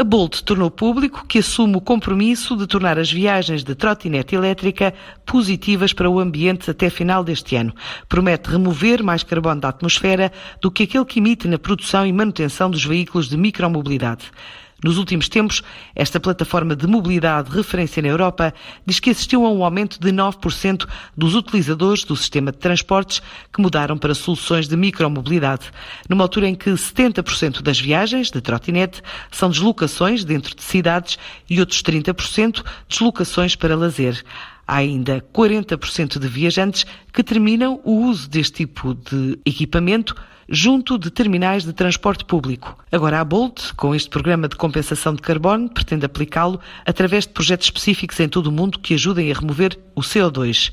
A Bolt tornou público que assume o compromisso de tornar as viagens de trotinete elétrica positivas para o ambiente até final deste ano. Promete remover mais carbono da atmosfera do que aquele que emite na produção e manutenção dos veículos de micromobilidade. Nos últimos tempos, esta plataforma de mobilidade referência na Europa diz que assistiu a um aumento de 9% dos utilizadores do sistema de transportes que mudaram para soluções de micromobilidade, numa altura em que 70% das viagens de trotinete são deslocações dentro de cidades e outros 30% deslocações para lazer. Há ainda 40% de viajantes que terminam o uso deste tipo de equipamento junto de terminais de transporte público. Agora a Bolt, com este programa de compensação de carbono, pretende aplicá-lo através de projetos específicos em todo o mundo que ajudem a remover o CO2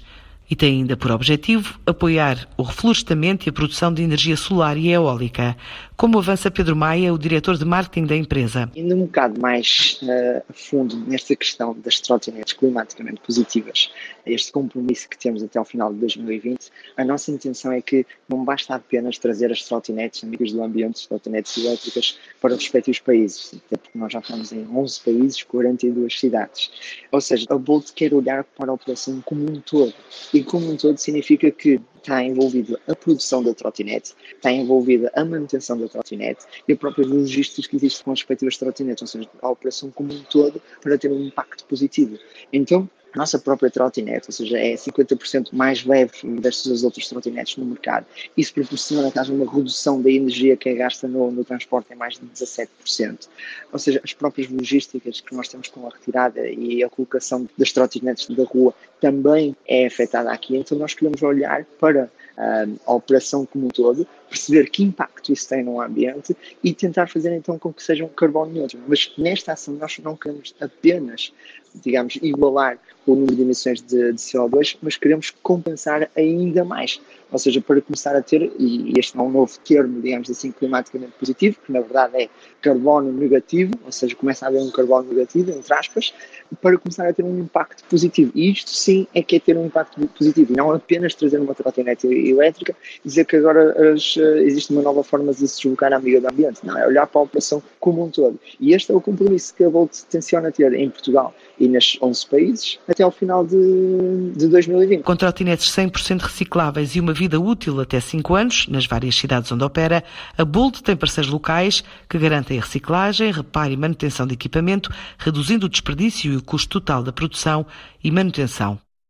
e tem ainda por objetivo apoiar o reflorestamento e a produção de energia solar e eólica. Como avança Pedro Maia, o diretor de marketing da empresa? Indo um bocado mais uh, a fundo nesta questão das trotinetes climaticamente positivas, este compromisso que temos até ao final de 2020, a nossa intenção é que não basta apenas trazer as trotinetes amigas do ambiente, trotinetes elétricas, para os respectivos países, até porque nós já estamos em 11 países, 42 cidades. Ou seja, a Bolt quer olhar para a operação como um todo e como um todo significa que está envolvido a produção da trotinete, está envolvida a manutenção da trotinete e a própria logística que existe com as respectivas trotinetes, ou seja, a operação como um todo para ter um impacto positivo. Então, nossa própria trotinete, ou seja, é 50% mais leve destas outras trotinetes no mercado. Isso proporciona que haja uma redução da energia que é gasta no, no transporte em mais de 17%. Ou seja, as próprias logísticas que nós temos com a retirada e a colocação das trotinetes da rua também é afetada aqui. Então nós queremos olhar para a operação como um todo, perceber que impacto isso tem no ambiente e tentar fazer então com que seja um carbono neutro. Mas nesta ação nós não queremos apenas, digamos, igualar o número de emissões de, de CO2, mas queremos compensar ainda mais. Ou seja, para começar a ter, e este é um novo termo, digamos assim, climaticamente positivo, que na verdade é carbono negativo, ou seja, começa a haver um carbono negativo, entre aspas, para começar a ter um impacto positivo. E isto sim é que é ter um impacto positivo, e não apenas trazer uma trotinete elétrica e dizer que agora as, existe uma nova forma de se deslocar à amiga do ambiente. Não, é olhar para a operação como um todo. E este é o compromisso que a Volt tenciona ter em Portugal e nas 11 países até ao final de, de 2020. Com trotinetes 100% recicláveis e uma vida útil até 5 anos, nas várias cidades onde opera, a Bolt tem parceiros locais que garantem a reciclagem, reparo e manutenção de equipamento, reduzindo o desperdício e o custo total da produção e manutenção.